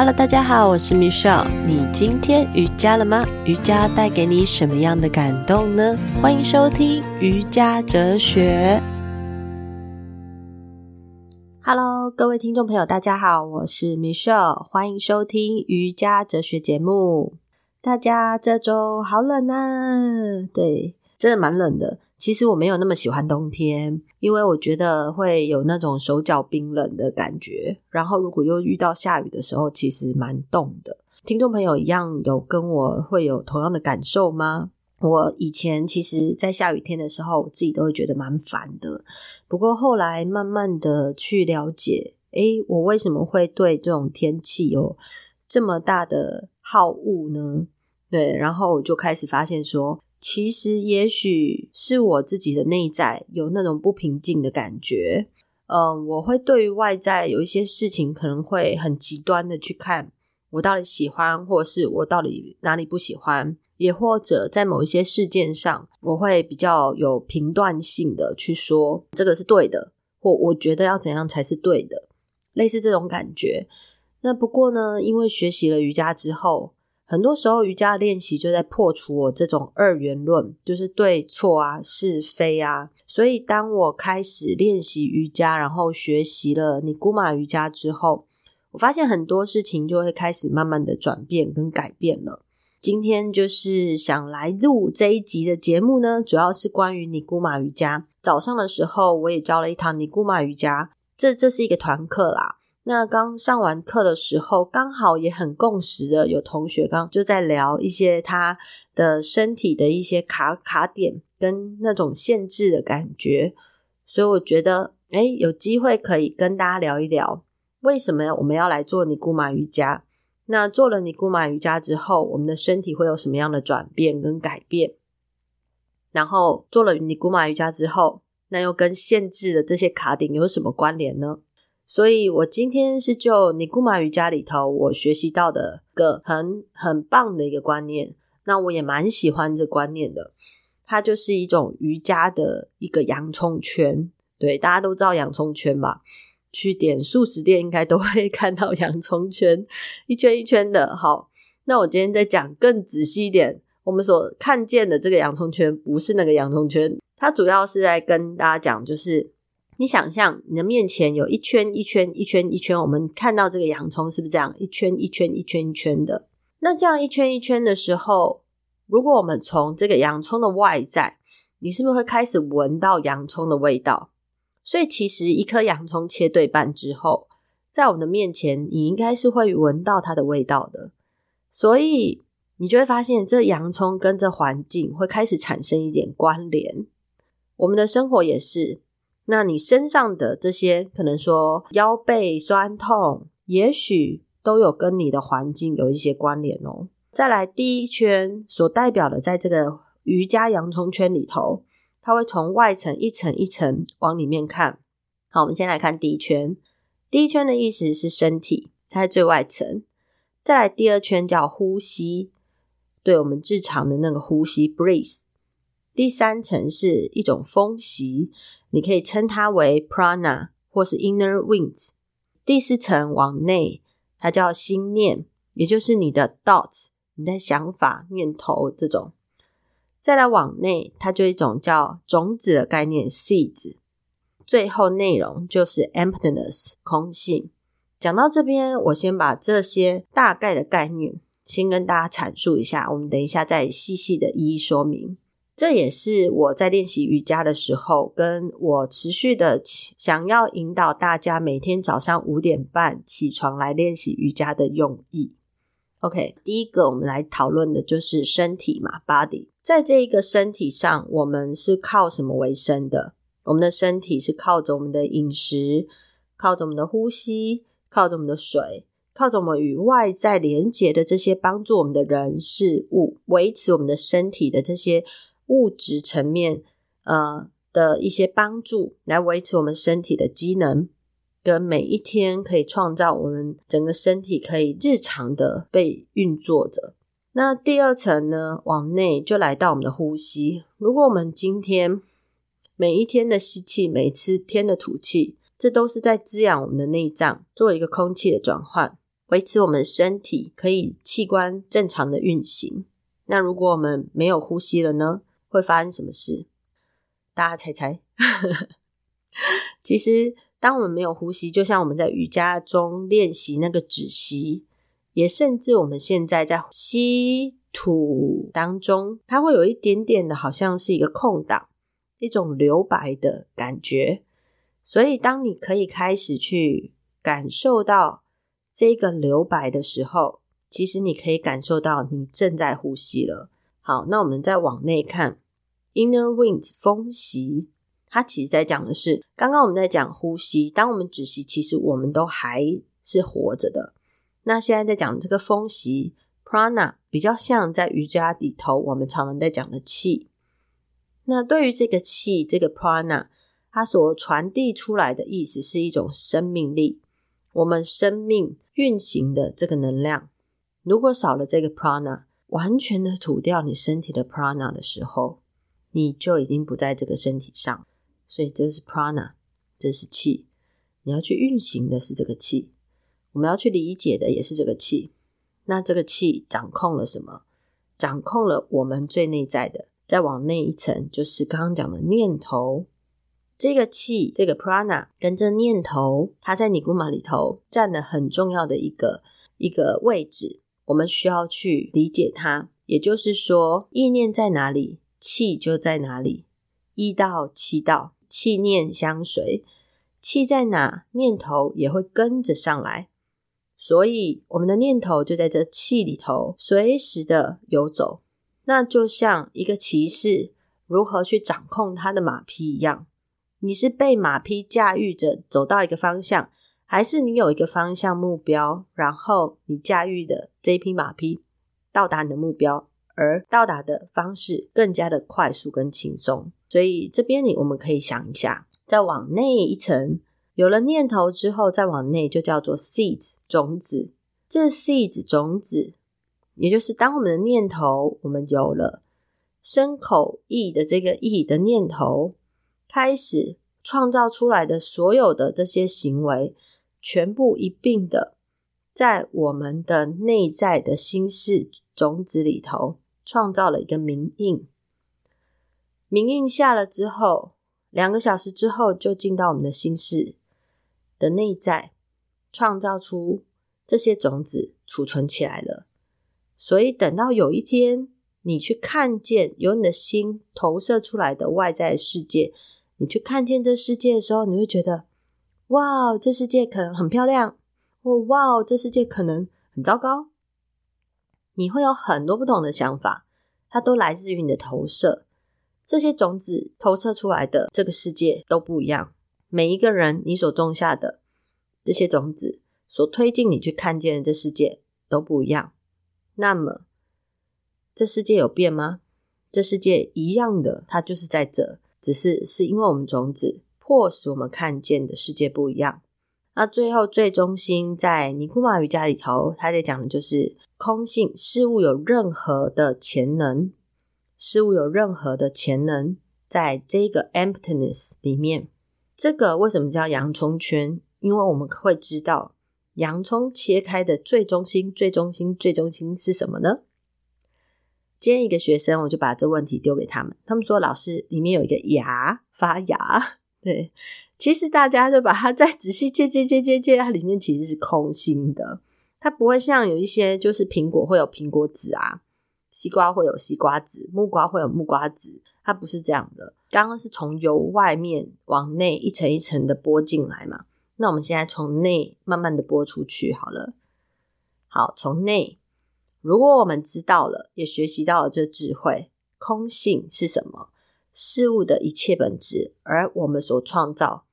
Hello，大家好，我是 Michelle。你今天瑜伽了吗？瑜伽带给你什么样的感动呢？欢迎收听瑜伽哲学。Hello，各位听众朋友，大家好，我是 Michelle，欢迎收听瑜伽哲学节目。大家这周好冷啊！对，真的蛮冷的。其实我没有那么喜欢冬天，因为我觉得会有那种手脚冰冷的感觉。然后如果又遇到下雨的时候，其实蛮冻的。听众朋友一样有跟我会有同样的感受吗？我以前其实，在下雨天的时候，我自己都会觉得蛮烦的。不过后来慢慢的去了解，诶，我为什么会对这种天气有这么大的好恶呢？对，然后我就开始发现说，其实，也许是我自己的内在有那种不平静的感觉。嗯，我会对于外在有一些事情，可能会很极端的去看，我到底喜欢，或是我到底哪里不喜欢，也或者在某一些事件上，我会比较有评断性的去说这个是对的，或我觉得要怎样才是对的，类似这种感觉。那不过呢，因为学习了瑜伽之后。很多时候，瑜伽的练习就在破除我这种二元论，就是对错啊、是非啊。所以，当我开始练习瑜伽，然后学习了尼姑玛瑜伽之后，我发现很多事情就会开始慢慢的转变跟改变了。今天就是想来录这一集的节目呢，主要是关于尼姑玛瑜伽。早上的时候，我也教了一堂尼姑玛瑜伽，这这是一个团课啦。那刚上完课的时候，刚好也很共识的，有同学刚就在聊一些他的身体的一些卡卡点跟那种限制的感觉，所以我觉得，诶，有机会可以跟大家聊一聊，为什么我们要来做尼姑玛瑜伽？那做了尼姑玛瑜伽之后，我们的身体会有什么样的转变跟改变？然后做了尼姑玛瑜伽之后，那又跟限制的这些卡点有什么关联呢？所以我今天是就尼姑马瑜伽里头我学习到的个很很棒的一个观念，那我也蛮喜欢这观念的。它就是一种瑜伽的一个洋葱圈，对，大家都知道洋葱圈吧？去点素食店应该都会 看到洋葱圈，一圈一圈的。好，那我今天再讲更仔细一点，我们所看见的这个洋葱圈不是那个洋葱圈，它主要是在跟大家讲，就是。你想象你的面前有一圈一圈一圈一圈，我们看到这个洋葱是不是这样一圈一圈一圈一圈的？那这样一圈一圈的时候，如果我们从这个洋葱的外在，你是不是会开始闻到洋葱的味道？所以其实一颗洋葱切对半之后，在我们的面前，你应该是会闻到它的味道的。所以你就会发现，这洋葱跟这环境会开始产生一点关联。我们的生活也是。那你身上的这些，可能说腰背酸痛，也许都有跟你的环境有一些关联哦。再来第一圈所代表的，在这个瑜伽洋葱圈里头，它会从外层一层一层往里面看。好，我们先来看第一圈。第一圈的意思是身体，它在最外层。再来第二圈叫呼吸，对我们日常的那个呼吸 （breathe）。第三层是一种风息。你可以称它为 prana 或是 inner winds。第四层往内，它叫心念，也就是你的 thoughts，你的想法、念头这种。再来往内，它就一种叫种子的概念 seeds。最后内容就是 emptiness 空性。讲到这边，我先把这些大概的概念先跟大家阐述一下，我们等一下再细细的一一说明。这也是我在练习瑜伽的时候，跟我持续的想要引导大家每天早上五点半起床来练习瑜伽的用意。OK，第一个我们来讨论的就是身体嘛，body。在这一个身体上，我们是靠什么为生的？我们的身体是靠着我们的饮食，靠着我们的呼吸，靠着我们的水，靠着我们与外在连接的这些帮助我们的人事物，维持我们的身体的这些。物质层面，呃的一些帮助，来维持我们身体的机能，跟每一天可以创造我们整个身体可以日常的被运作着。那第二层呢，往内就来到我们的呼吸。如果我们今天每一天的吸气，每次天的吐气，这都是在滋养我们的内脏，做一个空气的转换。维持我们身体可以器官正常的运行。那如果我们没有呼吸了呢？会发生什么事？大家猜猜。其实，当我们没有呼吸，就像我们在瑜伽中练习那个止息，也甚至我们现在在吸吐当中，它会有一点点的，好像是一个空档，一种留白的感觉。所以，当你可以开始去感受到这个留白的时候，其实你可以感受到你正在呼吸了。好，那我们再往内看，inner winds 风息，它其实在讲的是，刚刚我们在讲呼吸，当我们止息，其实我们都还是活着的。那现在在讲这个风息，prana 比较像在瑜伽里头我们常常在讲的气。那对于这个气，这个 prana，它所传递出来的意思是一种生命力，我们生命运行的这个能量。如果少了这个 prana，完全的吐掉你身体的 prana 的时候，你就已经不在这个身体上。所以这是 prana，这是气。你要去运行的是这个气，我们要去理解的也是这个气。那这个气掌控了什么？掌控了我们最内在的。再往内一层，就是刚刚讲的念头。这个气，这个 prana 跟这念头，它在尼古玛里头占了很重要的一个一个位置。我们需要去理解它，也就是说，意念在哪里，气就在哪里。一道七道，气念相随，气在哪，念头也会跟着上来。所以，我们的念头就在这气里头，随时的游走。那就像一个骑士如何去掌控他的马匹一样，你是被马匹驾驭着走到一个方向。还是你有一个方向目标，然后你驾驭的这一匹马匹到达你的目标，而到达的方式更加的快速跟轻松。所以这边你我们可以想一下，再往内一层，有了念头之后，再往内就叫做 seeds 种子。这 seeds 种子，也就是当我们的念头，我们有了身口意的这个意的念头，开始创造出来的所有的这些行为。全部一并的，在我们的内在的心事种子里头，创造了一个明印。明印下了之后，两个小时之后就进到我们的心事的内在，创造出这些种子，储存起来了。所以等到有一天，你去看见由你的心投射出来的外在世界，你去看见这世界的时候，你会觉得。哇，这世界可能很漂亮，或哇，这世界可能很糟糕。你会有很多不同的想法，它都来自于你的投射。这些种子投射出来的这个世界都不一样。每一个人，你所种下的这些种子，所推进你去看见的这世界都不一样。那么，这世界有变吗？这世界一样的，它就是在这，只是是因为我们种子。迫使我们看见的世界不一样。那最后最中心在尼古马瑜伽里头，他在讲的就是空性，事物有任何的潜能，事物有任何的潜能，在这个 emptiness 里面。这个为什么叫洋葱圈？因为我们会知道，洋葱切开的最中心、最中心、最中心是什么呢？今天一个学生，我就把这问题丢给他们，他们说：“老师，里面有一个芽发芽。”对，其实大家就把它再仔细切切切切切，它里面其实是空心的，它不会像有一些就是苹果会有苹果籽啊，西瓜会有西瓜籽，木瓜会有木瓜籽，它不是这样的。刚刚是从由外面往内一层一层的剥进来嘛，那我们现在从内慢慢的剥出去好了。好，从内，如果我们知道了，也学习到了这智慧，空性是什么？事物的一切本质，而我们所创造、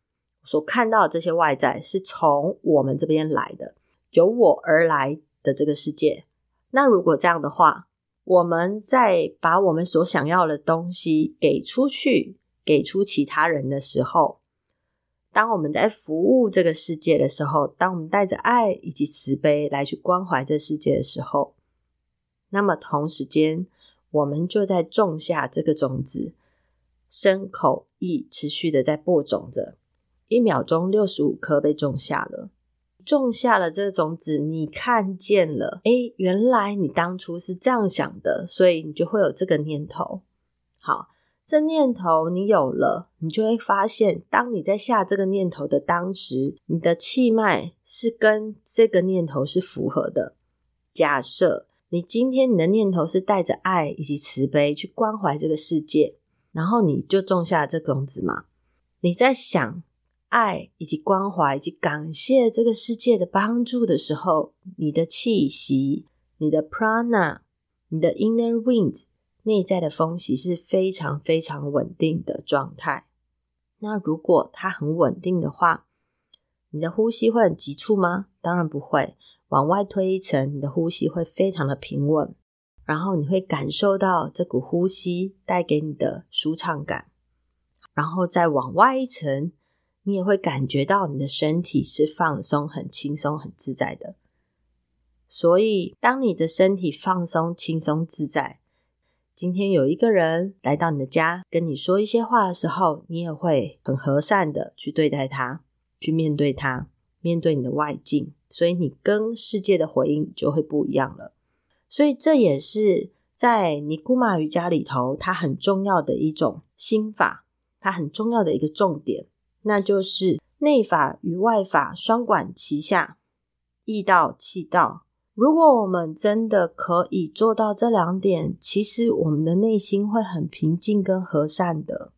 所看到这些外在，是从我们这边来的，由我而来的这个世界。那如果这样的话，我们在把我们所想要的东西给出去，给出其他人的时候，当我们在服务这个世界的时候，当我们带着爱以及慈悲来去关怀这世界的时候，那么同时间，我们就在种下这个种子。身口意持续的在播种着，一秒钟六十五颗被种下了。种下了这个种子，你看见了，诶，原来你当初是这样想的，所以你就会有这个念头。好，这念头你有了，你就会发现，当你在下这个念头的当时，你的气脉是跟这个念头是符合的。假设你今天你的念头是带着爱以及慈悲去关怀这个世界，然后你就种下了这种子嘛。你在想爱以及关怀以及感谢这个世界的帮助的时候，你的气息、你的 prana、你的 inner wind。内在的风息是非常非常稳定的状态。那如果它很稳定的话，你的呼吸会很急促吗？当然不会。往外推一层，你的呼吸会非常的平稳，然后你会感受到这股呼吸带给你的舒畅感。然后再往外一层，你也会感觉到你的身体是放松、很轻松、很自在的。所以，当你的身体放松、轻松、自在。今天有一个人来到你的家，跟你说一些话的时候，你也会很和善的去对待他，去面对他，面对你的外境，所以你跟世界的回应就会不一样了。所以这也是在尼姑玛瑜伽里头，它很重要的一种心法，它很重要的一个重点，那就是内法与外法双管齐下，意道气道。如果我们真的可以做到这两点，其实我们的内心会很平静跟和善的。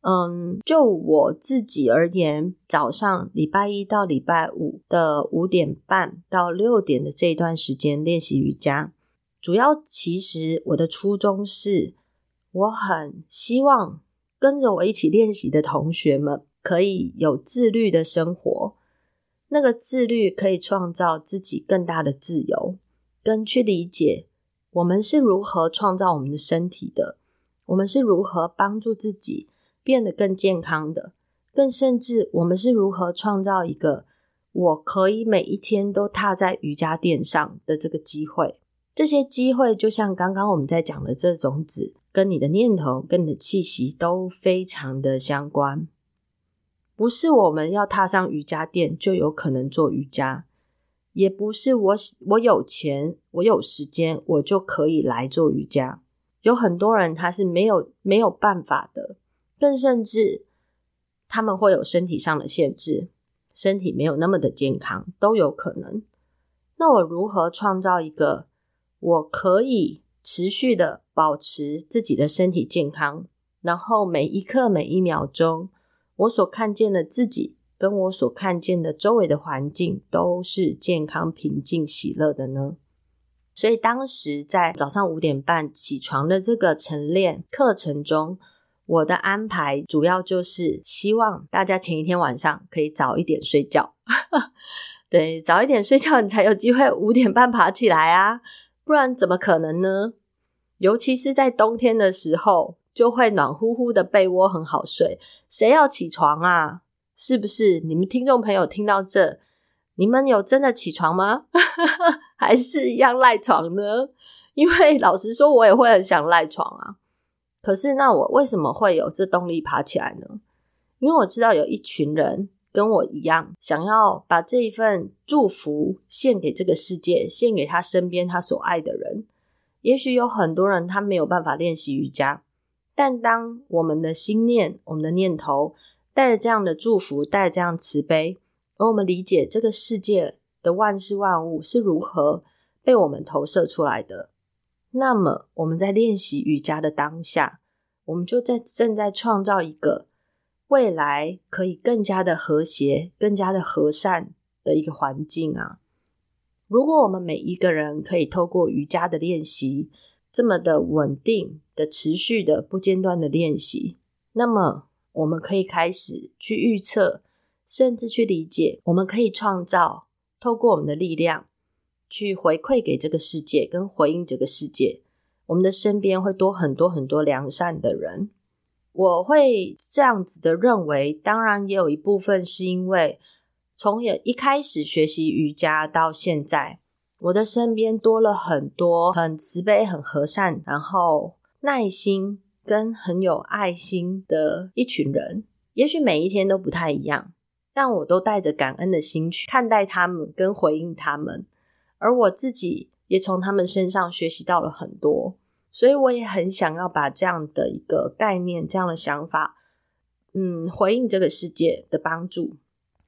嗯，就我自己而言，早上礼拜一到礼拜五的五点半到六点的这一段时间练习瑜伽，主要其实我的初衷是，我很希望跟着我一起练习的同学们可以有自律的生活。那个自律可以创造自己更大的自由，跟去理解我们是如何创造我们的身体的，我们是如何帮助自己变得更健康的，更甚至我们是如何创造一个我可以每一天都踏在瑜伽垫上的这个机会。这些机会就像刚刚我们在讲的这种子，跟你的念头、跟你的气息都非常的相关。不是我们要踏上瑜伽垫就有可能做瑜伽，也不是我我有钱，我有时间，我就可以来做瑜伽。有很多人他是没有没有办法的，更甚至他们会有身体上的限制，身体没有那么的健康都有可能。那我如何创造一个我可以持续的保持自己的身体健康，然后每一刻每一秒钟，我所看见的自己，跟我所看见的周围的环境，都是健康、平静、喜乐的呢。所以当时在早上五点半起床的这个晨练课程中，我的安排主要就是希望大家前一天晚上可以早一点睡觉。对，早一点睡觉，你才有机会五点半爬起来啊，不然怎么可能呢？尤其是在冬天的时候。就会暖乎乎的被窝很好睡，谁要起床啊？是不是？你们听众朋友听到这，你们有真的起床吗？还是一样赖床呢？因为老实说，我也会很想赖床啊。可是，那我为什么会有这动力爬起来呢？因为我知道有一群人跟我一样，想要把这一份祝福献给这个世界，献给他身边他所爱的人。也许有很多人他没有办法练习瑜伽。但当我们的心念、我们的念头带着这样的祝福，带着这样慈悲，而我们理解这个世界的万事万物是如何被我们投射出来的，那么我们在练习瑜伽的当下，我们就在正在创造一个未来可以更加的和谐、更加的和善的一个环境啊！如果我们每一个人可以透过瑜伽的练习，这么的稳定的、持续的、不间断的练习，那么我们可以开始去预测，甚至去理解，我们可以创造，透过我们的力量去回馈给这个世界，跟回应这个世界，我们的身边会多很多很多良善的人。我会这样子的认为，当然也有一部分是因为从也一开始学习瑜伽到现在。我的身边多了很多很慈悲、很和善，然后耐心跟很有爱心的一群人。也许每一天都不太一样，但我都带着感恩的心去看待他们，跟回应他们，而我自己也从他们身上学习到了很多，所以我也很想要把这样的一个概念、这样的想法，嗯，回应这个世界的帮助。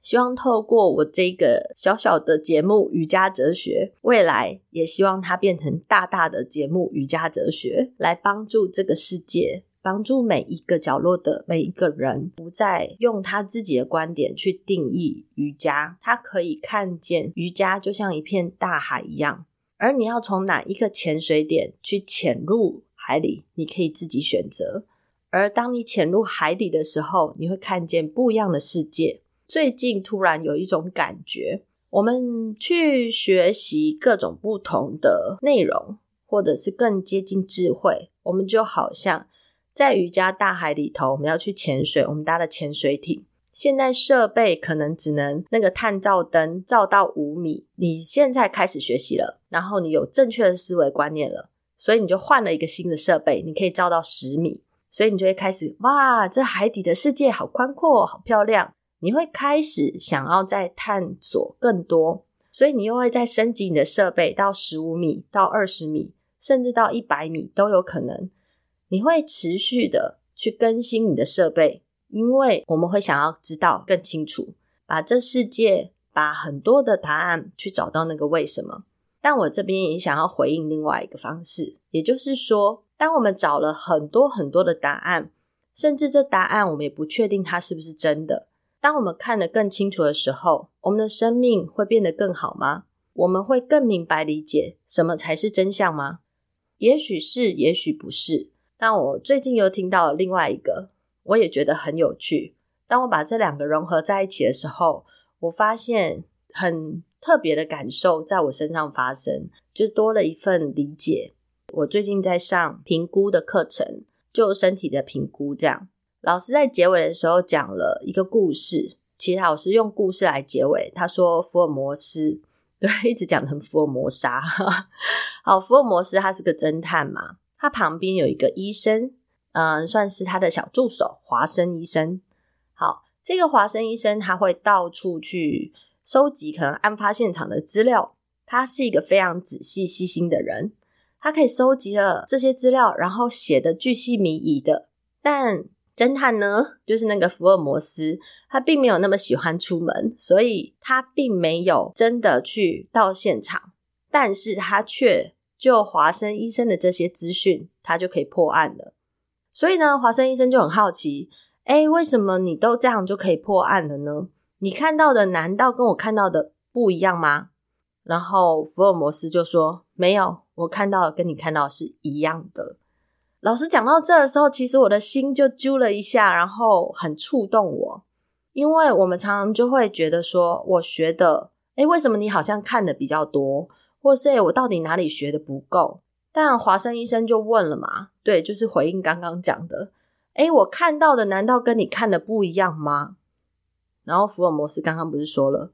希望透过我这个小小的节目《瑜伽哲学》，未来也希望它变成大大的节目《瑜伽哲学》，来帮助这个世界，帮助每一个角落的每一个人，不再用他自己的观点去定义瑜伽。他可以看见瑜伽就像一片大海一样，而你要从哪一个潜水点去潜入海里，你可以自己选择。而当你潜入海底的时候，你会看见不一样的世界。最近突然有一种感觉，我们去学习各种不同的内容，或者是更接近智慧，我们就好像在瑜伽大海里头，我们要去潜水，我们搭了潜水艇。现在设备可能只能那个探照灯照到五米，你现在开始学习了，然后你有正确的思维观念了，所以你就换了一个新的设备，你可以照到十米，所以你就会开始哇，这海底的世界好宽阔，好漂亮。你会开始想要再探索更多，所以你又会再升级你的设备到十五米、到二十米，甚至到一百米都有可能。你会持续的去更新你的设备，因为我们会想要知道更清楚，把这世界，把很多的答案去找到那个为什么。但我这边也想要回应另外一个方式，也就是说，当我们找了很多很多的答案，甚至这答案我们也不确定它是不是真的。当我们看得更清楚的时候，我们的生命会变得更好吗？我们会更明白理解什么才是真相吗？也许是，也许不是。但我最近又听到了另外一个，我也觉得很有趣。当我把这两个融合在一起的时候，我发现很特别的感受在我身上发生，就多了一份理解。我最近在上评估的课程，就身体的评估这样。老师在结尾的时候讲了一个故事，其实老师用故事来结尾。他说福尔摩斯，对，一直讲成福尔摩沙。好，福尔摩斯他是个侦探嘛，他旁边有一个医生，嗯，算是他的小助手，华生医生。好，这个华生医生他会到处去收集可能案发现场的资料，他是一个非常仔细细心的人，他可以收集了这些资料，然后写的巨细靡遗的，但。侦探呢，就是那个福尔摩斯，他并没有那么喜欢出门，所以他并没有真的去到现场，但是他却就华生医生的这些资讯，他就可以破案了。所以呢，华生医生就很好奇，诶，为什么你都这样就可以破案了呢？你看到的难道跟我看到的不一样吗？然后福尔摩斯就说，没有，我看到的跟你看到的是一样的。老师讲到这的时候，其实我的心就揪了一下，然后很触动我，因为我们常常就会觉得说，我学的，诶，为什么你好像看的比较多，或是，我到底哪里学的不够？但华生医生就问了嘛，对，就是回应刚刚讲的，诶，我看到的难道跟你看的不一样吗？然后福尔摩斯刚刚不是说了，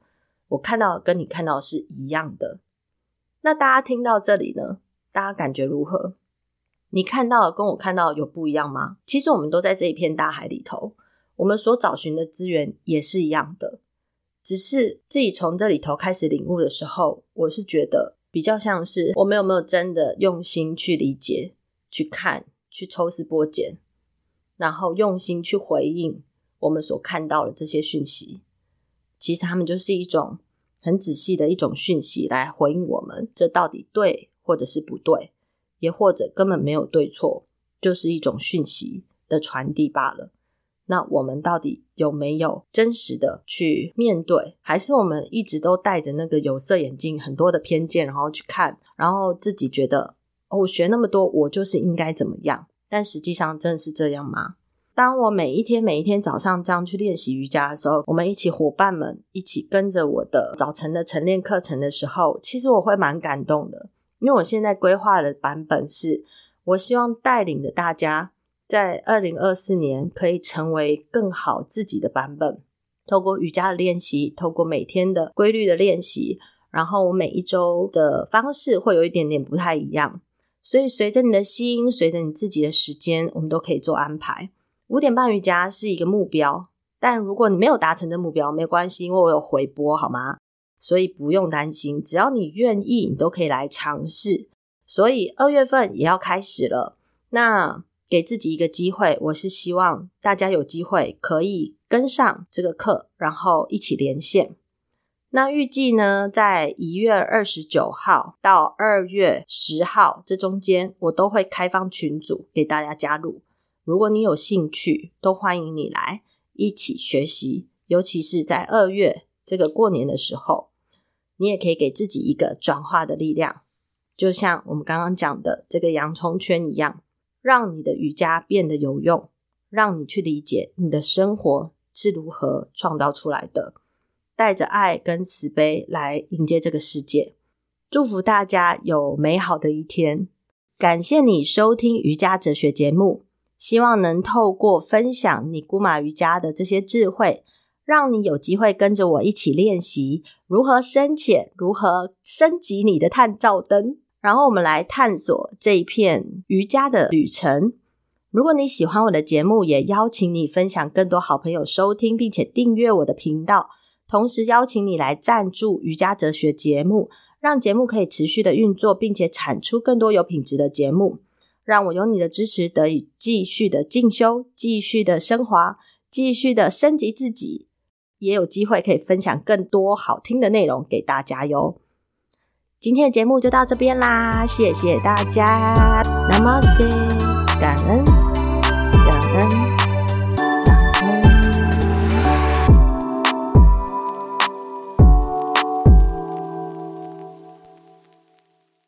我看到的跟你看到的是一样的。那大家听到这里呢，大家感觉如何？你看到的跟我看到的有不一样吗？其实我们都在这一片大海里头，我们所找寻的资源也是一样的，只是自己从这里头开始领悟的时候，我是觉得比较像是我们有没有真的用心去理解、去看、去抽丝剥茧，然后用心去回应我们所看到的这些讯息。其实他们就是一种很仔细的一种讯息来回应我们，这到底对或者是不对。也或者根本没有对错，就是一种讯息的传递罢了。那我们到底有没有真实的去面对？还是我们一直都戴着那个有色眼镜，很多的偏见，然后去看，然后自己觉得，哦，我学那么多，我就是应该怎么样？但实际上真的是这样吗？当我每一天每一天早上这样去练习瑜伽的时候，我们一起伙伴们一起跟着我的早晨的晨练课程的时候，其实我会蛮感动的。因为我现在规划的版本是，我希望带领着大家在二零二四年可以成为更好自己的版本。透过瑜伽的练习，透过每天的规律的练习，然后我每一周的方式会有一点点不太一样。所以随着你的心，随着你自己的时间，我们都可以做安排。五点半瑜伽是一个目标。但如果你没有达成的目标，没关系，因为我有回播，好吗？所以不用担心，只要你愿意，你都可以来尝试。所以二月份也要开始了，那给自己一个机会，我是希望大家有机会可以跟上这个课，然后一起连线。那预计呢，在一月二十九号到二月十号这中间，我都会开放群组给大家加入。如果你有兴趣，都欢迎你来一起学习，尤其是在二月这个过年的时候，你也可以给自己一个转化的力量。就像我们刚刚讲的这个洋葱圈一样，让你的瑜伽变得有用，让你去理解你的生活是如何创造出来的，带着爱跟慈悲来迎接这个世界。祝福大家有美好的一天，感谢你收听瑜伽哲学节目，希望能透过分享你古玛瑜伽的这些智慧，让你有机会跟着我一起练习如何深浅，如何升级你的探照灯。然后我们来探索这一片瑜伽的旅程。如果你喜欢我的节目，也邀请你分享更多好朋友收听，并且订阅我的频道。同时邀请你来赞助瑜伽哲学节目，让节目可以持续的运作，并且产出更多有品质的节目。让我有你的支持，得以继续的进修，继续的升华，继续的升级自己，也有机会可以分享更多好听的内容给大家哟。今天的节目就到这边啦，谢谢大家，Namaste，感恩，